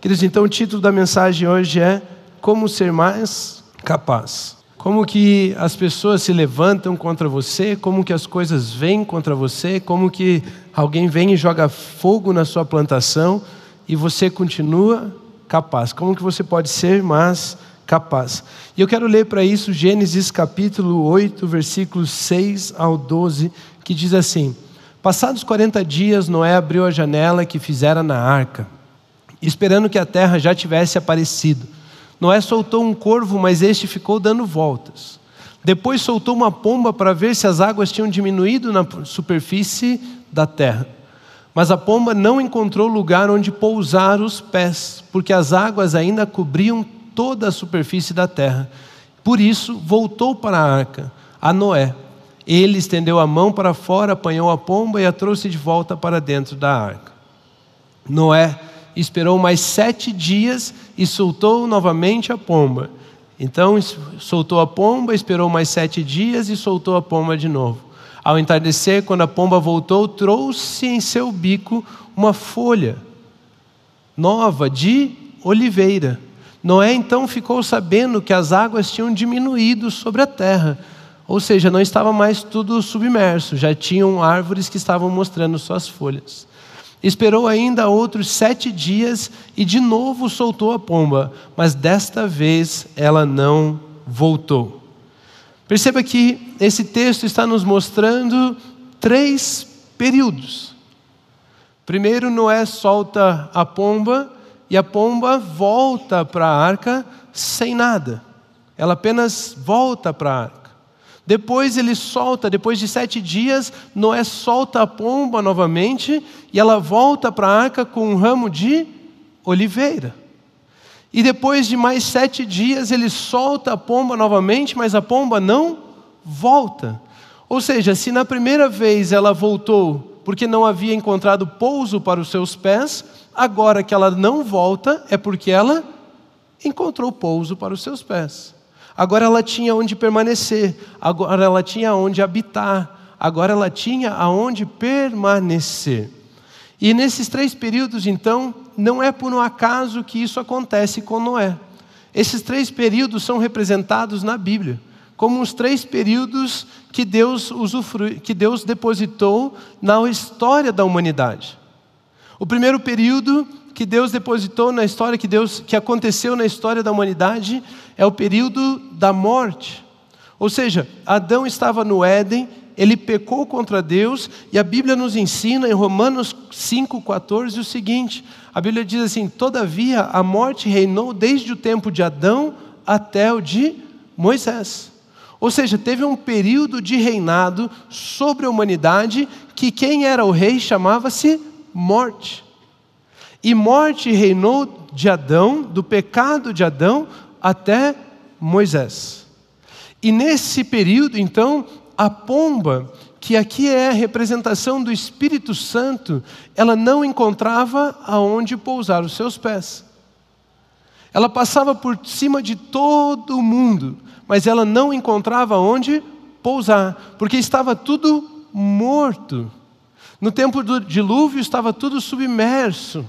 Queridos, então o título da mensagem hoje é Como ser mais capaz. Como que as pessoas se levantam contra você, como que as coisas vêm contra você, como que alguém vem e joga fogo na sua plantação e você continua capaz. Como que você pode ser mais capaz? E eu quero ler para isso Gênesis capítulo 8, versículos 6 ao 12, que diz assim: Passados 40 dias, Noé abriu a janela que fizera na arca esperando que a terra já tivesse aparecido. Noé soltou um corvo, mas este ficou dando voltas. Depois soltou uma pomba para ver se as águas tinham diminuído na superfície da terra. Mas a pomba não encontrou lugar onde pousar os pés, porque as águas ainda cobriam toda a superfície da terra. Por isso, voltou para a arca, a Noé. Ele estendeu a mão para fora, apanhou a pomba e a trouxe de volta para dentro da arca. Noé esperou mais sete dias e soltou novamente a pomba. Então soltou a pomba, esperou mais sete dias e soltou a pomba de novo. Ao entardecer, quando a pomba voltou, trouxe em seu bico uma folha nova de oliveira. Noé então ficou sabendo que as águas tinham diminuído sobre a terra, ou seja, não estava mais tudo submerso, já tinham árvores que estavam mostrando suas folhas. Esperou ainda outros sete dias e de novo soltou a pomba, mas desta vez ela não voltou. Perceba que esse texto está nos mostrando três períodos. Primeiro, Noé solta a pomba e a pomba volta para a arca sem nada. Ela apenas volta para a arca. Depois ele solta, depois de sete dias, Noé solta a pomba novamente e ela volta para a arca com um ramo de oliveira. E depois de mais sete dias, ele solta a pomba novamente, mas a pomba não volta. Ou seja, se na primeira vez ela voltou porque não havia encontrado pouso para os seus pés, agora que ela não volta é porque ela encontrou pouso para os seus pés. Agora ela tinha onde permanecer, agora ela tinha onde habitar, agora ela tinha aonde permanecer. E nesses três períodos, então, não é por um acaso que isso acontece com Noé. Esses três períodos são representados na Bíblia como os três períodos que Deus, usufrui, que Deus depositou na história da humanidade. O primeiro período que Deus depositou na história, que Deus que aconteceu na história da humanidade, é o período da morte. Ou seja, Adão estava no Éden, ele pecou contra Deus, e a Bíblia nos ensina em Romanos 5,14 o seguinte: a Bíblia diz assim: Todavia a morte reinou desde o tempo de Adão até o de Moisés. Ou seja, teve um período de reinado sobre a humanidade que quem era o rei chamava-se morte. E morte reinou de Adão, do pecado de Adão, até Moisés. E nesse período, então, a pomba, que aqui é a representação do Espírito Santo, ela não encontrava aonde pousar os seus pés. Ela passava por cima de todo o mundo, mas ela não encontrava onde pousar, porque estava tudo morto. No tempo do dilúvio estava tudo submerso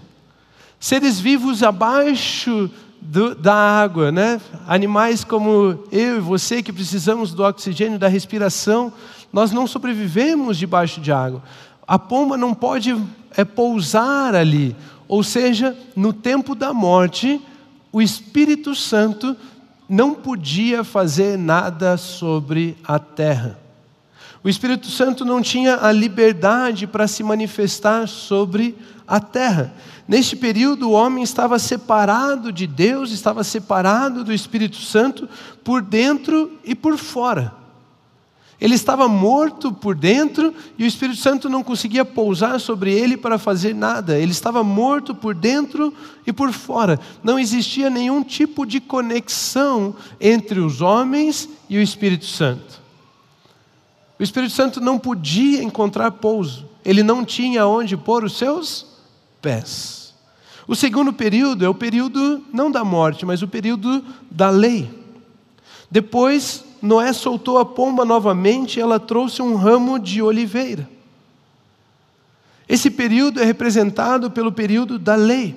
seres vivos abaixo do, da água, né? Animais como eu e você que precisamos do oxigênio, da respiração, nós não sobrevivemos debaixo de água. A pomba não pode é, pousar ali, ou seja, no tempo da morte, o Espírito Santo não podia fazer nada sobre a terra. O Espírito Santo não tinha a liberdade para se manifestar sobre a terra. Neste período, o homem estava separado de Deus, estava separado do Espírito Santo por dentro e por fora. Ele estava morto por dentro e o Espírito Santo não conseguia pousar sobre ele para fazer nada. Ele estava morto por dentro e por fora. Não existia nenhum tipo de conexão entre os homens e o Espírito Santo. O Espírito Santo não podia encontrar pouso. Ele não tinha onde pôr os seus pés. O segundo período é o período não da morte, mas o período da lei. Depois, Noé soltou a pomba novamente e ela trouxe um ramo de oliveira. Esse período é representado pelo período da lei.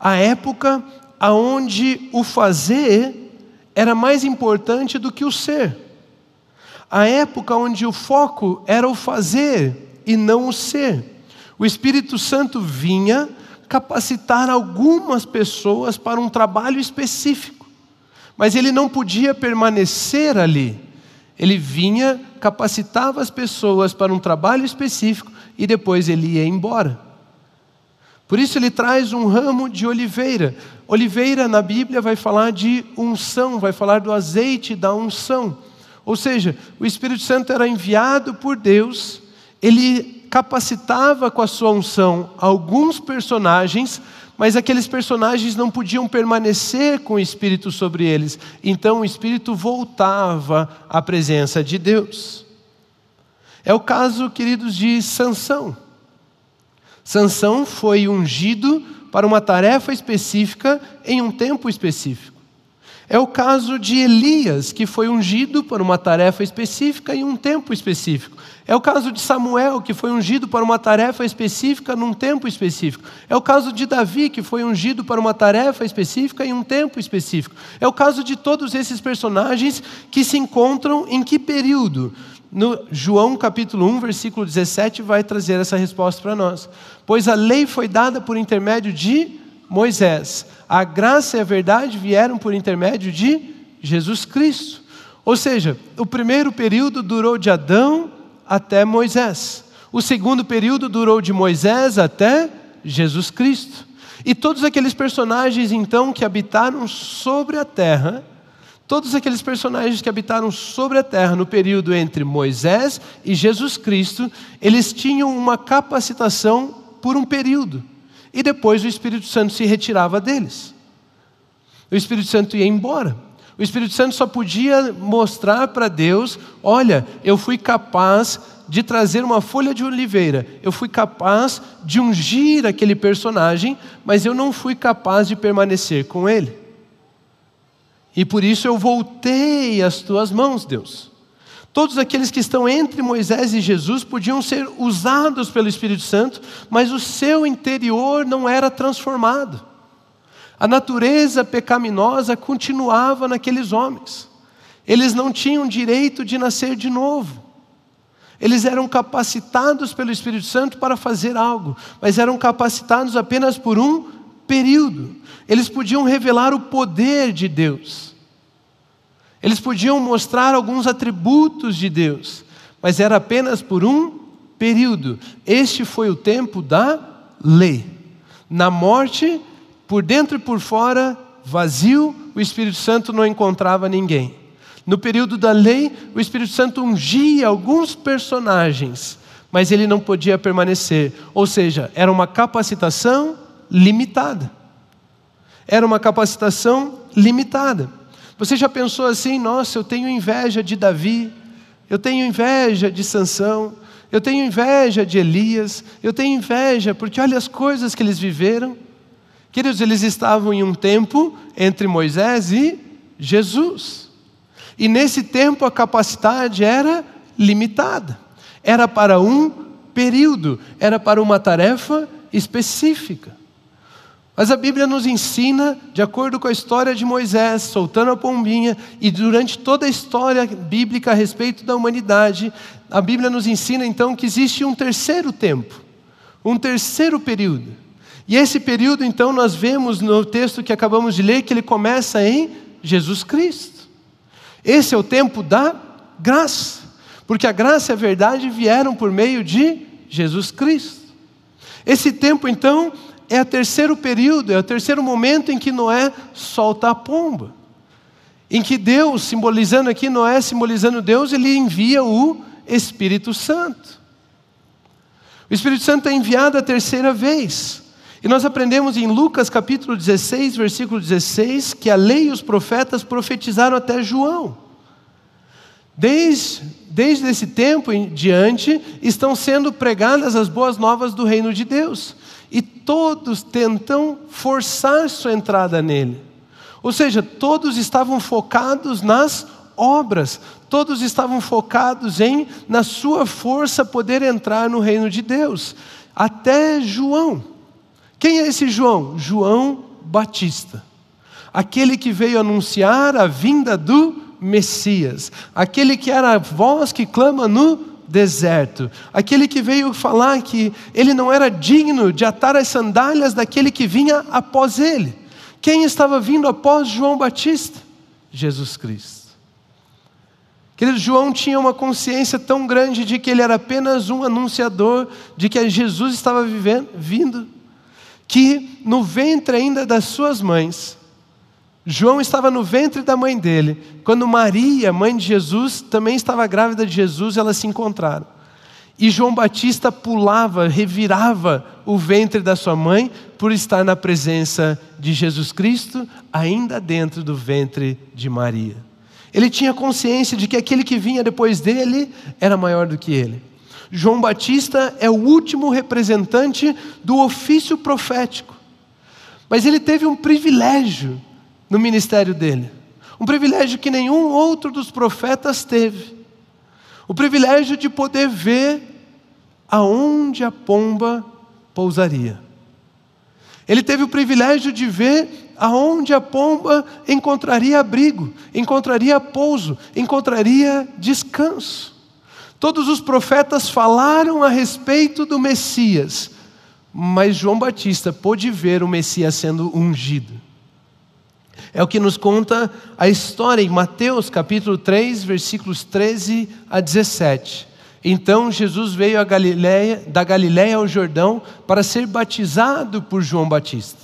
a época aonde o fazer era mais importante do que o ser. A época onde o foco era o fazer e não o ser. O Espírito Santo vinha capacitar algumas pessoas para um trabalho específico, mas ele não podia permanecer ali. Ele vinha, capacitava as pessoas para um trabalho específico e depois ele ia embora. Por isso ele traz um ramo de oliveira. Oliveira na Bíblia vai falar de unção, vai falar do azeite da unção. Ou seja, o Espírito Santo era enviado por Deus, ele capacitava com a sua unção alguns personagens, mas aqueles personagens não podiam permanecer com o Espírito sobre eles. Então o Espírito voltava à presença de Deus. É o caso, queridos, de Sansão. Sansão foi ungido para uma tarefa específica em um tempo específico. É o caso de Elias, que foi ungido para uma tarefa específica em um tempo específico. É o caso de Samuel, que foi ungido para uma tarefa específica num tempo específico. É o caso de Davi, que foi ungido para uma tarefa específica em um tempo específico. É o caso de todos esses personagens que se encontram em que período? No João capítulo 1, versículo 17, vai trazer essa resposta para nós. Pois a lei foi dada por intermédio de Moisés, a graça e a verdade vieram por intermédio de Jesus Cristo. Ou seja, o primeiro período durou de Adão até Moisés. O segundo período durou de Moisés até Jesus Cristo. E todos aqueles personagens então que habitaram sobre a terra Todos aqueles personagens que habitaram sobre a terra no período entre Moisés e Jesus Cristo, eles tinham uma capacitação por um período. E depois o Espírito Santo se retirava deles. O Espírito Santo ia embora. O Espírito Santo só podia mostrar para Deus: olha, eu fui capaz de trazer uma folha de oliveira, eu fui capaz de ungir aquele personagem, mas eu não fui capaz de permanecer com ele. E por isso eu voltei às tuas mãos, Deus. Todos aqueles que estão entre Moisés e Jesus podiam ser usados pelo Espírito Santo, mas o seu interior não era transformado. A natureza pecaminosa continuava naqueles homens. Eles não tinham direito de nascer de novo. Eles eram capacitados pelo Espírito Santo para fazer algo, mas eram capacitados apenas por um período. Eles podiam revelar o poder de Deus. Eles podiam mostrar alguns atributos de Deus, mas era apenas por um período. Este foi o tempo da lei. Na morte, por dentro e por fora, vazio, o Espírito Santo não encontrava ninguém. No período da lei, o Espírito Santo ungia alguns personagens, mas ele não podia permanecer. Ou seja, era uma capacitação limitada. Era uma capacitação limitada. Você já pensou assim, nossa, eu tenho inveja de Davi, eu tenho inveja de Sansão, eu tenho inveja de Elias, eu tenho inveja porque olha as coisas que eles viveram. Queridos, eles estavam em um tempo entre Moisés e Jesus. E nesse tempo a capacidade era limitada. Era para um período, era para uma tarefa específica. Mas a Bíblia nos ensina, de acordo com a história de Moisés, soltando a pombinha, e durante toda a história bíblica a respeito da humanidade, a Bíblia nos ensina então que existe um terceiro tempo, um terceiro período. E esse período, então, nós vemos no texto que acabamos de ler que ele começa em Jesus Cristo. Esse é o tempo da graça, porque a graça e a verdade vieram por meio de Jesus Cristo. Esse tempo, então, é o terceiro período, é o terceiro momento em que Noé solta a pomba. Em que Deus, simbolizando aqui, Noé simbolizando Deus, ele envia o Espírito Santo. O Espírito Santo é enviado a terceira vez. E nós aprendemos em Lucas capítulo 16, versículo 16, que a lei e os profetas profetizaram até João. Desde, desde esse tempo em diante, estão sendo pregadas as boas novas do reino de Deus todos tentam forçar sua entrada nele. Ou seja, todos estavam focados nas obras, todos estavam focados em, na sua força, poder entrar no reino de Deus. Até João, Quem é esse João? João Batista. Aquele que veio anunciar a vinda do Messias, aquele que era a voz que clama no deserto, aquele que veio falar que ele não era digno de atar as sandálias daquele que vinha após ele. Quem estava vindo após João Batista? Jesus Cristo. Querido, João tinha uma consciência tão grande de que ele era apenas um anunciador, de que Jesus estava vivendo, vindo, que no ventre ainda das suas mães, João estava no ventre da mãe dele, quando Maria, mãe de Jesus, também estava grávida de Jesus, elas se encontraram. E João Batista pulava, revirava o ventre da sua mãe por estar na presença de Jesus Cristo, ainda dentro do ventre de Maria. Ele tinha consciência de que aquele que vinha depois dele era maior do que ele. João Batista é o último representante do ofício profético. Mas ele teve um privilégio no ministério dele. Um privilégio que nenhum outro dos profetas teve. O privilégio de poder ver aonde a pomba pousaria. Ele teve o privilégio de ver aonde a pomba encontraria abrigo, encontraria pouso, encontraria descanso. Todos os profetas falaram a respeito do Messias, mas João Batista pôde ver o Messias sendo ungido. É o que nos conta a história em Mateus capítulo 3, versículos 13 a 17. Então Jesus veio da Galiléia ao Jordão para ser batizado por João Batista.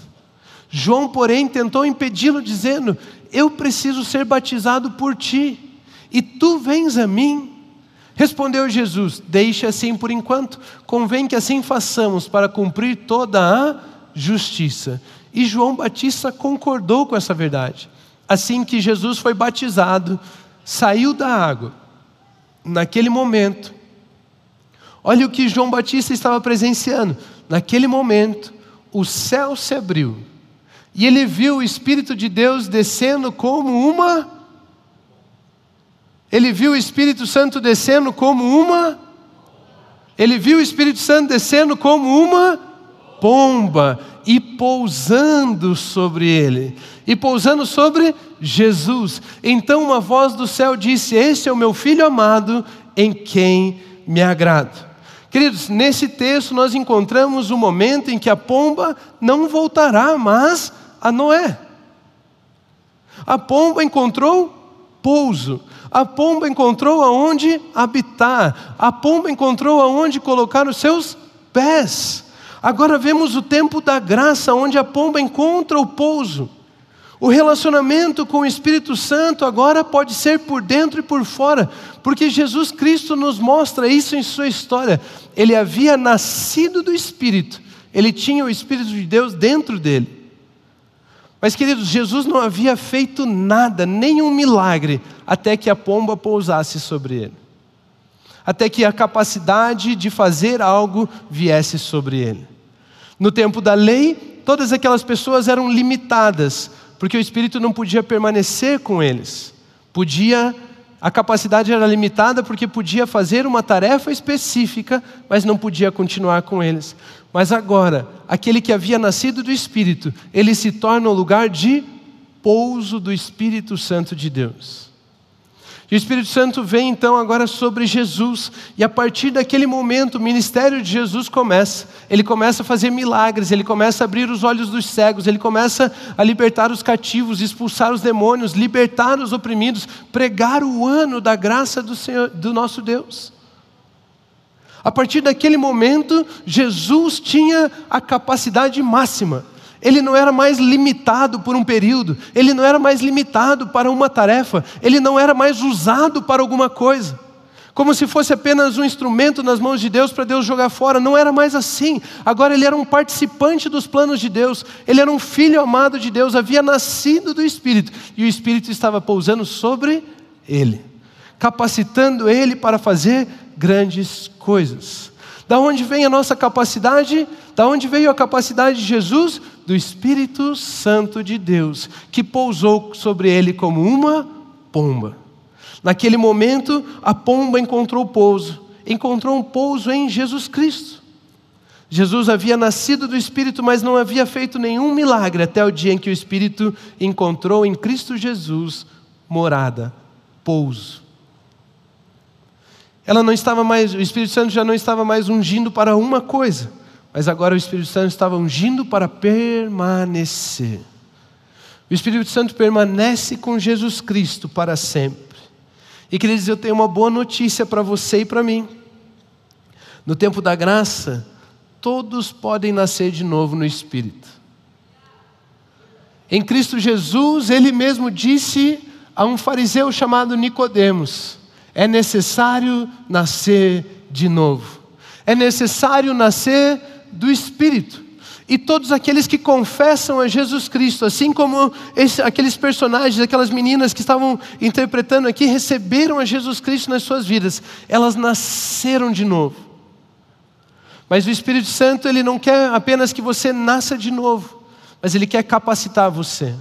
João, porém, tentou impedi-lo, dizendo: Eu preciso ser batizado por ti, e tu vens a mim. Respondeu Jesus: Deixe assim por enquanto, convém que assim façamos para cumprir toda a justiça. E João Batista concordou com essa verdade. Assim que Jesus foi batizado, saiu da água. Naquele momento, olha o que João Batista estava presenciando. Naquele momento, o céu se abriu e ele viu o Espírito de Deus descendo como uma. Ele viu o Espírito Santo descendo como uma. Ele viu o Espírito Santo descendo como uma pomba e pousando sobre ele, e pousando sobre Jesus. Então uma voz do céu disse: Este é o meu filho amado, em quem me agrado. Queridos, nesse texto nós encontramos o momento em que a pomba não voltará mais a Noé. A pomba encontrou pouso. A pomba encontrou aonde habitar. A pomba encontrou aonde colocar os seus pés. Agora vemos o tempo da graça, onde a pomba encontra o pouso. O relacionamento com o Espírito Santo agora pode ser por dentro e por fora, porque Jesus Cristo nos mostra isso em sua história. Ele havia nascido do Espírito, ele tinha o Espírito de Deus dentro dele. Mas, queridos, Jesus não havia feito nada, nenhum milagre, até que a pomba pousasse sobre ele até que a capacidade de fazer algo viesse sobre ele. No tempo da lei, todas aquelas pessoas eram limitadas, porque o Espírito não podia permanecer com eles. Podia, a capacidade era limitada porque podia fazer uma tarefa específica, mas não podia continuar com eles. Mas agora, aquele que havia nascido do Espírito, ele se torna o lugar de pouso do Espírito Santo de Deus. E o Espírito Santo vem então agora sobre Jesus, e a partir daquele momento o ministério de Jesus começa. Ele começa a fazer milagres, ele começa a abrir os olhos dos cegos, ele começa a libertar os cativos, expulsar os demônios, libertar os oprimidos, pregar o ano da graça do, Senhor, do nosso Deus. A partir daquele momento, Jesus tinha a capacidade máxima ele não era mais limitado por um período, ele não era mais limitado para uma tarefa, ele não era mais usado para alguma coisa, como se fosse apenas um instrumento nas mãos de Deus para Deus jogar fora. Não era mais assim. Agora ele era um participante dos planos de Deus, ele era um filho amado de Deus, havia nascido do Espírito e o Espírito estava pousando sobre ele, capacitando ele para fazer grandes coisas. Da onde vem a nossa capacidade? Da onde veio a capacidade de Jesus? Do Espírito Santo de Deus, que pousou sobre ele como uma pomba. Naquele momento, a pomba encontrou pouso, encontrou um pouso em Jesus Cristo. Jesus havia nascido do Espírito, mas não havia feito nenhum milagre até o dia em que o Espírito encontrou em Cristo Jesus morada, pouso. Ela não estava mais, o Espírito Santo já não estava mais ungindo para uma coisa, mas agora o Espírito Santo estava ungindo para permanecer. O Espírito Santo permanece com Jesus Cristo para sempre. E queridos, eu tenho uma boa notícia para você e para mim. No tempo da graça, todos podem nascer de novo no Espírito. Em Cristo Jesus, ele mesmo disse a um fariseu chamado Nicodemos: é necessário nascer de novo. É necessário nascer do Espírito. E todos aqueles que confessam a Jesus Cristo, assim como esse, aqueles personagens, aquelas meninas que estavam interpretando aqui, receberam a Jesus Cristo nas suas vidas, elas nasceram de novo. Mas o Espírito Santo, ele não quer apenas que você nasça de novo, mas ele quer capacitar você.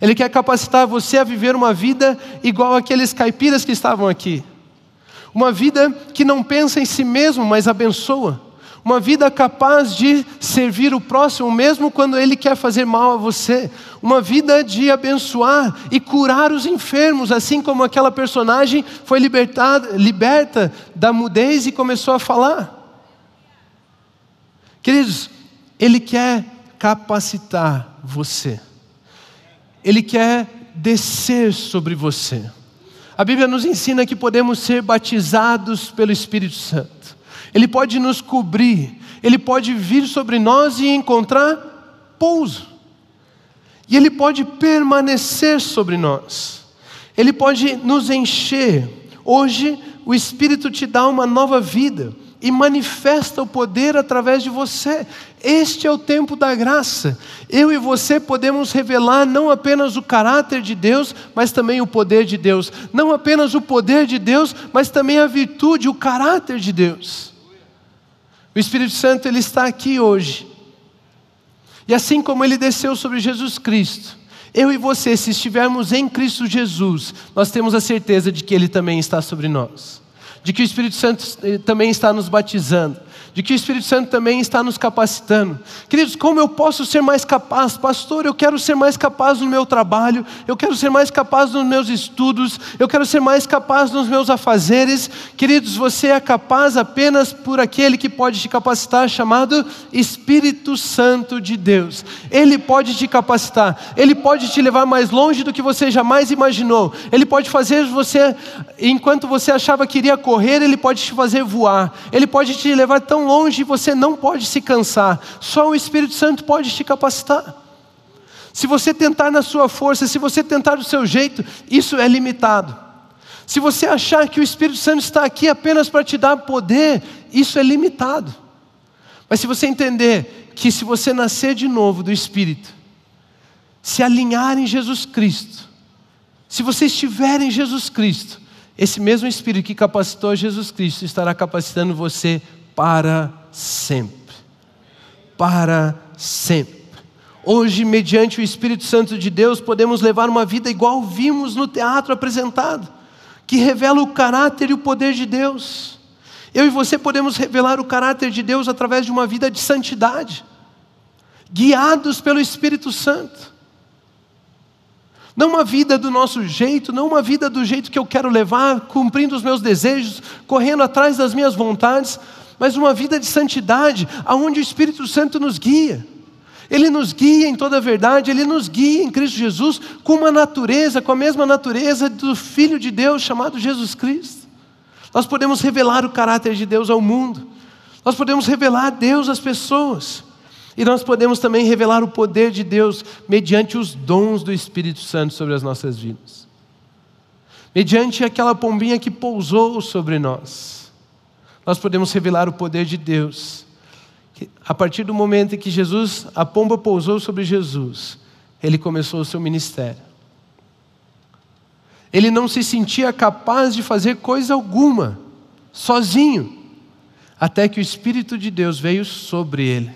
Ele quer capacitar você a viver uma vida igual aqueles caipiras que estavam aqui. Uma vida que não pensa em si mesmo, mas abençoa. Uma vida capaz de servir o próximo, mesmo quando ele quer fazer mal a você. Uma vida de abençoar e curar os enfermos, assim como aquela personagem foi libertada, liberta da mudez e começou a falar. Queridos, ele quer capacitar você. Ele quer descer sobre você. A Bíblia nos ensina que podemos ser batizados pelo Espírito Santo. Ele pode nos cobrir, ele pode vir sobre nós e encontrar pouso. E ele pode permanecer sobre nós. Ele pode nos encher. Hoje o Espírito te dá uma nova vida e manifesta o poder através de você. Este é o tempo da graça. Eu e você podemos revelar não apenas o caráter de Deus, mas também o poder de Deus. Não apenas o poder de Deus, mas também a virtude, o caráter de Deus. O Espírito Santo ele está aqui hoje. E assim como ele desceu sobre Jesus Cristo, eu e você, se estivermos em Cristo Jesus, nós temos a certeza de que ele também está sobre nós de que o Espírito Santo eh, também está nos batizando, de que o Espírito Santo também está nos capacitando. Queridos, como eu posso ser mais capaz? Pastor, eu quero ser mais capaz no meu trabalho, eu quero ser mais capaz nos meus estudos, eu quero ser mais capaz nos meus afazeres. Queridos, você é capaz apenas por aquele que pode te capacitar, chamado Espírito Santo de Deus. Ele pode te capacitar, ele pode te levar mais longe do que você jamais imaginou, ele pode fazer você, enquanto você achava que iria correr, ele pode te fazer voar, ele pode te levar tão longe e você não pode se cansar. Só o Espírito Santo pode te capacitar. Se você tentar na sua força, se você tentar do seu jeito, isso é limitado. Se você achar que o Espírito Santo está aqui apenas para te dar poder, isso é limitado. Mas se você entender que se você nascer de novo do Espírito, se alinhar em Jesus Cristo, se você estiver em Jesus Cristo, esse mesmo Espírito que capacitou Jesus Cristo estará capacitando você para sempre. Para sempre. Hoje, mediante o Espírito Santo de Deus, podemos levar uma vida igual vimos no teatro apresentado, que revela o caráter e o poder de Deus. Eu e você podemos revelar o caráter de Deus através de uma vida de santidade, guiados pelo Espírito Santo. Não uma vida do nosso jeito, não uma vida do jeito que eu quero levar, cumprindo os meus desejos, correndo atrás das minhas vontades, mas uma vida de santidade, aonde o Espírito Santo nos guia. Ele nos guia em toda a verdade, ele nos guia em Cristo Jesus com uma natureza, com a mesma natureza do Filho de Deus chamado Jesus Cristo. Nós podemos revelar o caráter de Deus ao mundo, nós podemos revelar Deus às pessoas, e nós podemos também revelar o poder de Deus mediante os dons do Espírito Santo sobre as nossas vidas, mediante aquela pombinha que pousou sobre nós nós podemos revelar o poder de Deus. A partir do momento em que Jesus, a pomba pousou sobre Jesus, ele começou o seu ministério. Ele não se sentia capaz de fazer coisa alguma, sozinho, até que o Espírito de Deus veio sobre ele.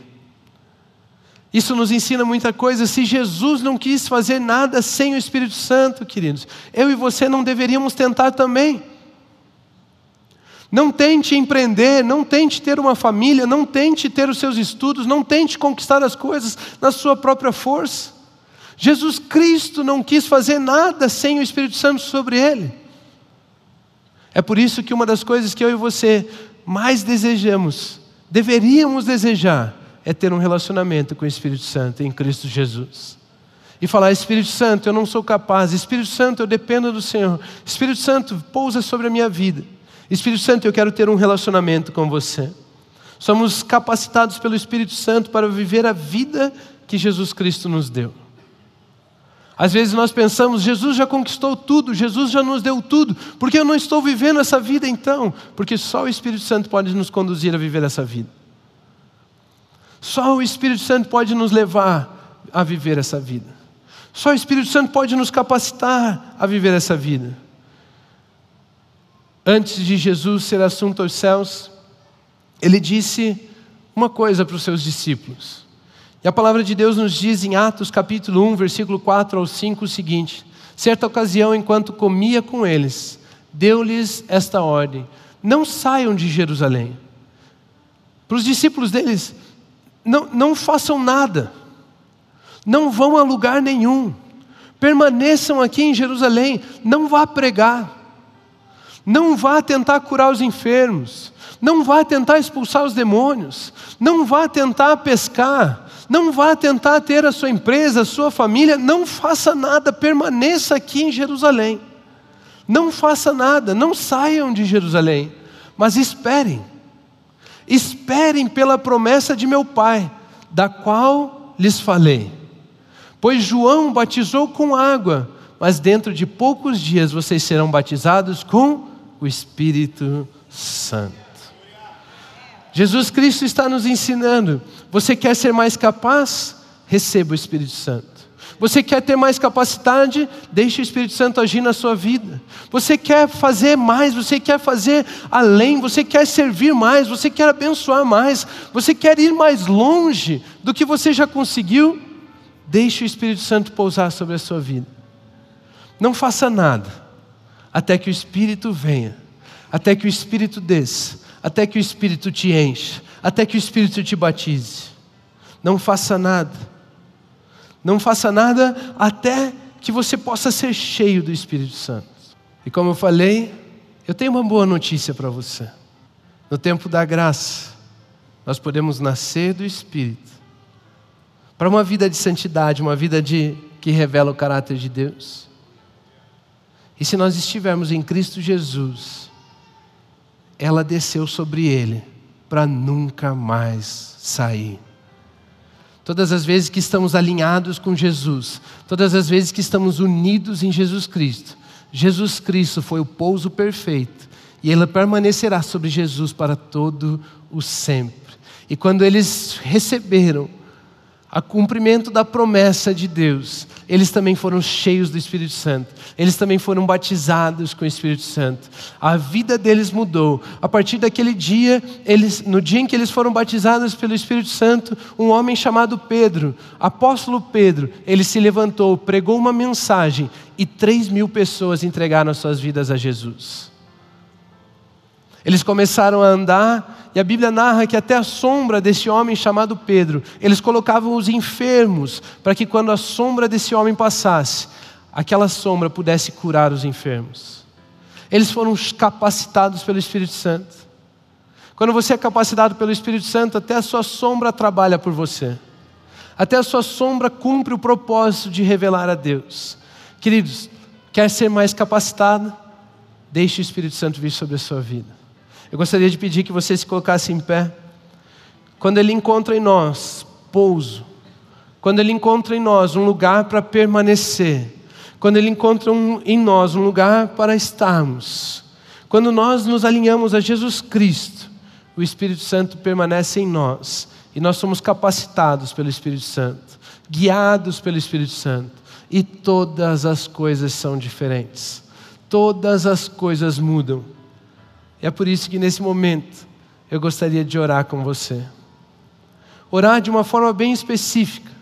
Isso nos ensina muita coisa. Se Jesus não quis fazer nada sem o Espírito Santo, queridos, eu e você não deveríamos tentar também. Não tente empreender, não tente ter uma família, não tente ter os seus estudos, não tente conquistar as coisas na sua própria força. Jesus Cristo não quis fazer nada sem o Espírito Santo sobre ele. É por isso que uma das coisas que eu e você mais desejamos, deveríamos desejar, é ter um relacionamento com o Espírito Santo em Cristo Jesus. E falar: Espírito Santo, eu não sou capaz, Espírito Santo, eu dependo do Senhor, Espírito Santo, pousa sobre a minha vida. Espírito Santo, eu quero ter um relacionamento com você. Somos capacitados pelo Espírito Santo para viver a vida que Jesus Cristo nos deu. Às vezes nós pensamos, Jesus já conquistou tudo, Jesus já nos deu tudo, por que eu não estou vivendo essa vida então? Porque só o Espírito Santo pode nos conduzir a viver essa vida. Só o Espírito Santo pode nos levar a viver essa vida. Só o Espírito Santo pode nos capacitar a viver essa vida. Antes de Jesus ser assunto aos céus, ele disse uma coisa para os seus discípulos. E a palavra de Deus nos diz em Atos capítulo 1, versículo 4 ao 5 o seguinte: Certa ocasião, enquanto comia com eles, deu-lhes esta ordem: Não saiam de Jerusalém. Para os discípulos deles, não, não façam nada, não vão a lugar nenhum, permaneçam aqui em Jerusalém, não vá pregar, não vá tentar curar os enfermos, não vá tentar expulsar os demônios, não vá tentar pescar, não vá tentar ter a sua empresa, a sua família, não faça nada, permaneça aqui em Jerusalém. Não faça nada, não saiam de Jerusalém, mas esperem. Esperem pela promessa de meu Pai, da qual lhes falei. Pois João batizou com água, mas dentro de poucos dias vocês serão batizados com o Espírito Santo. Jesus Cristo está nos ensinando: você quer ser mais capaz? Receba o Espírito Santo. Você quer ter mais capacidade? Deixe o Espírito Santo agir na sua vida. Você quer fazer mais, você quer fazer além, você quer servir mais, você quer abençoar mais, você quer ir mais longe do que você já conseguiu? Deixe o Espírito Santo pousar sobre a sua vida. Não faça nada até que o Espírito venha, até que o Espírito desça, até que o Espírito te encha, até que o Espírito te batize. Não faça nada não faça nada até que você possa ser cheio do Espírito Santo. E como eu falei, eu tenho uma boa notícia para você. No tempo da graça, nós podemos nascer do Espírito para uma vida de santidade, uma vida de que revela o caráter de Deus. E se nós estivermos em Cristo Jesus, ela desceu sobre ele para nunca mais sair. Todas as vezes que estamos alinhados com Jesus, todas as vezes que estamos unidos em Jesus Cristo, Jesus Cristo foi o pouso perfeito e ele permanecerá sobre Jesus para todo o sempre. E quando eles receberam a cumprimento da promessa de Deus, eles também foram cheios do Espírito Santo, eles também foram batizados com o Espírito Santo. A vida deles mudou. A partir daquele dia, eles, no dia em que eles foram batizados pelo Espírito Santo, um homem chamado Pedro, apóstolo Pedro, ele se levantou, pregou uma mensagem e três mil pessoas entregaram suas vidas a Jesus. Eles começaram a andar, e a Bíblia narra que até a sombra desse homem chamado Pedro, eles colocavam os enfermos, para que quando a sombra desse homem passasse, aquela sombra pudesse curar os enfermos. Eles foram capacitados pelo Espírito Santo. Quando você é capacitado pelo Espírito Santo, até a sua sombra trabalha por você. Até a sua sombra cumpre o propósito de revelar a Deus. Queridos, quer ser mais capacitado? Deixe o Espírito Santo vir sobre a sua vida. Eu gostaria de pedir que você se colocasse em pé. Quando Ele encontra em nós pouso, quando Ele encontra em nós um lugar para permanecer, quando Ele encontra um, em nós um lugar para estarmos, quando nós nos alinhamos a Jesus Cristo, o Espírito Santo permanece em nós e nós somos capacitados pelo Espírito Santo, guiados pelo Espírito Santo, e todas as coisas são diferentes, todas as coisas mudam. E é por isso que nesse momento eu gostaria de orar com você. Orar de uma forma bem específica.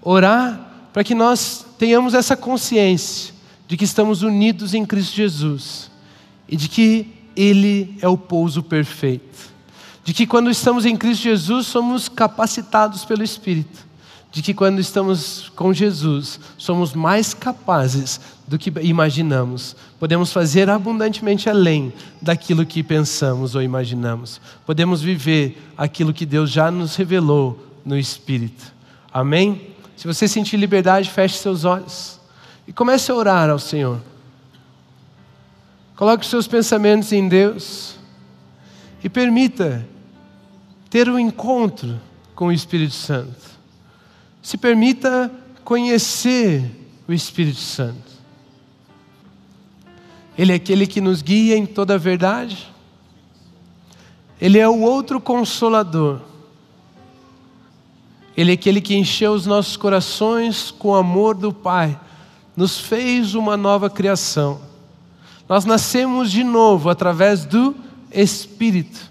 Orar para que nós tenhamos essa consciência de que estamos unidos em Cristo Jesus e de que Ele é o pouso perfeito. De que quando estamos em Cristo Jesus, somos capacitados pelo Espírito. De que quando estamos com Jesus, somos mais capazes do que imaginamos. Podemos fazer abundantemente além daquilo que pensamos ou imaginamos. Podemos viver aquilo que Deus já nos revelou no Espírito. Amém? Se você sentir liberdade, feche seus olhos e comece a orar ao Senhor. Coloque os seus pensamentos em Deus e permita ter um encontro com o Espírito Santo. Se permita conhecer o Espírito Santo. Ele é aquele que nos guia em toda a verdade. Ele é o outro consolador. Ele é aquele que encheu os nossos corações com o amor do Pai, nos fez uma nova criação. Nós nascemos de novo através do Espírito,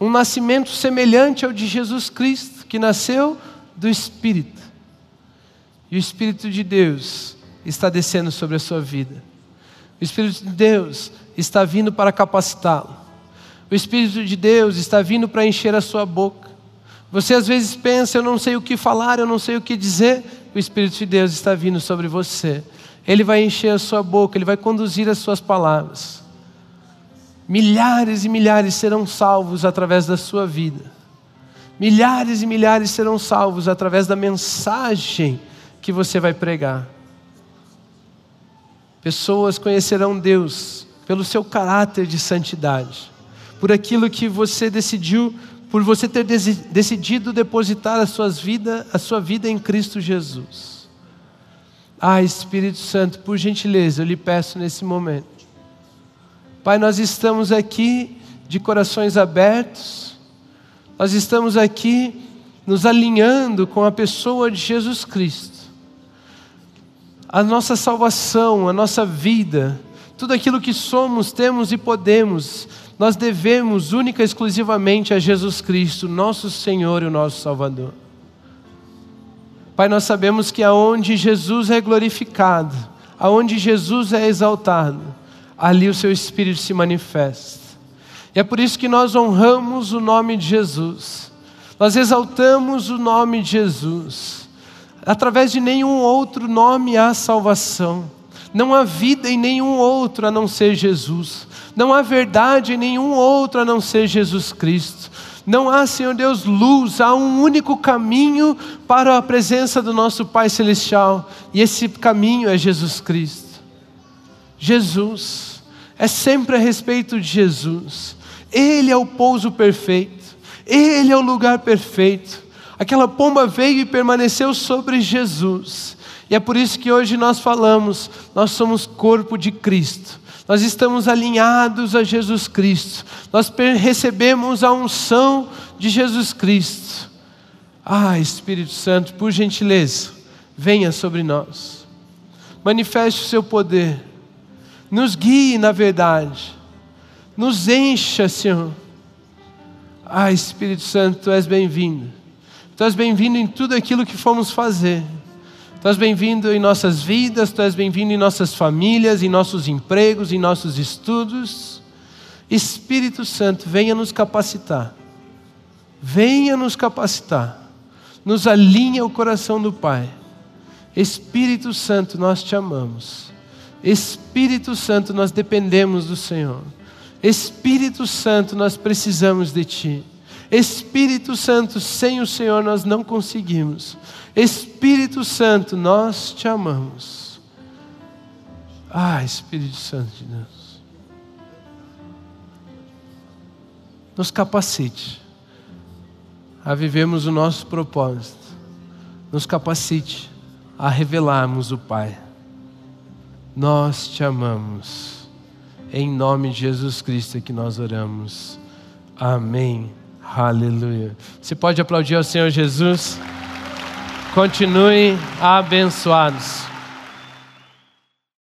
um nascimento semelhante ao de Jesus Cristo, que nasceu do Espírito. E o Espírito de Deus está descendo sobre a sua vida. O Espírito de Deus está vindo para capacitá-lo. O Espírito de Deus está vindo para encher a sua boca. Você às vezes pensa, eu não sei o que falar, eu não sei o que dizer. O Espírito de Deus está vindo sobre você. Ele vai encher a sua boca, ele vai conduzir as suas palavras. Milhares e milhares serão salvos através da sua vida. Milhares e milhares serão salvos através da mensagem que você vai pregar. Pessoas conhecerão Deus pelo seu caráter de santidade, por aquilo que você decidiu por você ter decidido depositar a, suas vida, a sua vida em Cristo Jesus. Ah, Espírito Santo, por gentileza, eu lhe peço nesse momento. Pai, nós estamos aqui de corações abertos, nós estamos aqui nos alinhando com a pessoa de Jesus Cristo. A nossa salvação, a nossa vida, tudo aquilo que somos, temos e podemos, nós devemos única e exclusivamente a Jesus Cristo, nosso Senhor e o nosso Salvador. Pai, nós sabemos que aonde Jesus é glorificado, aonde Jesus é exaltado, ali o seu Espírito se manifesta. E é por isso que nós honramos o nome de Jesus, nós exaltamos o nome de Jesus. Através de nenhum outro nome há salvação, não há vida em nenhum outro a não ser Jesus. Não há verdade em nenhum outro a não ser Jesus Cristo. Não há, Senhor Deus, luz, há um único caminho para a presença do nosso Pai Celestial, e esse caminho é Jesus Cristo. Jesus, é sempre a respeito de Jesus, Ele é o pouso perfeito, Ele é o lugar perfeito. Aquela pomba veio e permaneceu sobre Jesus, e é por isso que hoje nós falamos, nós somos corpo de Cristo. Nós estamos alinhados a Jesus Cristo, nós recebemos a unção de Jesus Cristo. Ah, Espírito Santo, por gentileza, venha sobre nós, manifeste o seu poder, nos guie na verdade, nos encha, Senhor. Ah, Espírito Santo, tu és bem-vindo, tu és bem-vindo em tudo aquilo que fomos fazer. Tu és bem-vindo em nossas vidas, Tu és bem-vindo em nossas famílias, em nossos empregos, em nossos estudos. Espírito Santo, venha nos capacitar. Venha nos capacitar. Nos alinha o coração do Pai. Espírito Santo, nós te amamos. Espírito Santo, nós dependemos do Senhor. Espírito Santo, nós precisamos de Ti. Espírito Santo, sem o Senhor nós não conseguimos. Espírito Santo, nós te amamos. Ah, Espírito Santo de Deus. Nos capacite a vivermos o nosso propósito. Nos capacite a revelarmos o Pai. Nós te amamos. Em nome de Jesus Cristo é que nós oramos. Amém. Aleluia. Você pode aplaudir ao Senhor Jesus? Continue abençoados.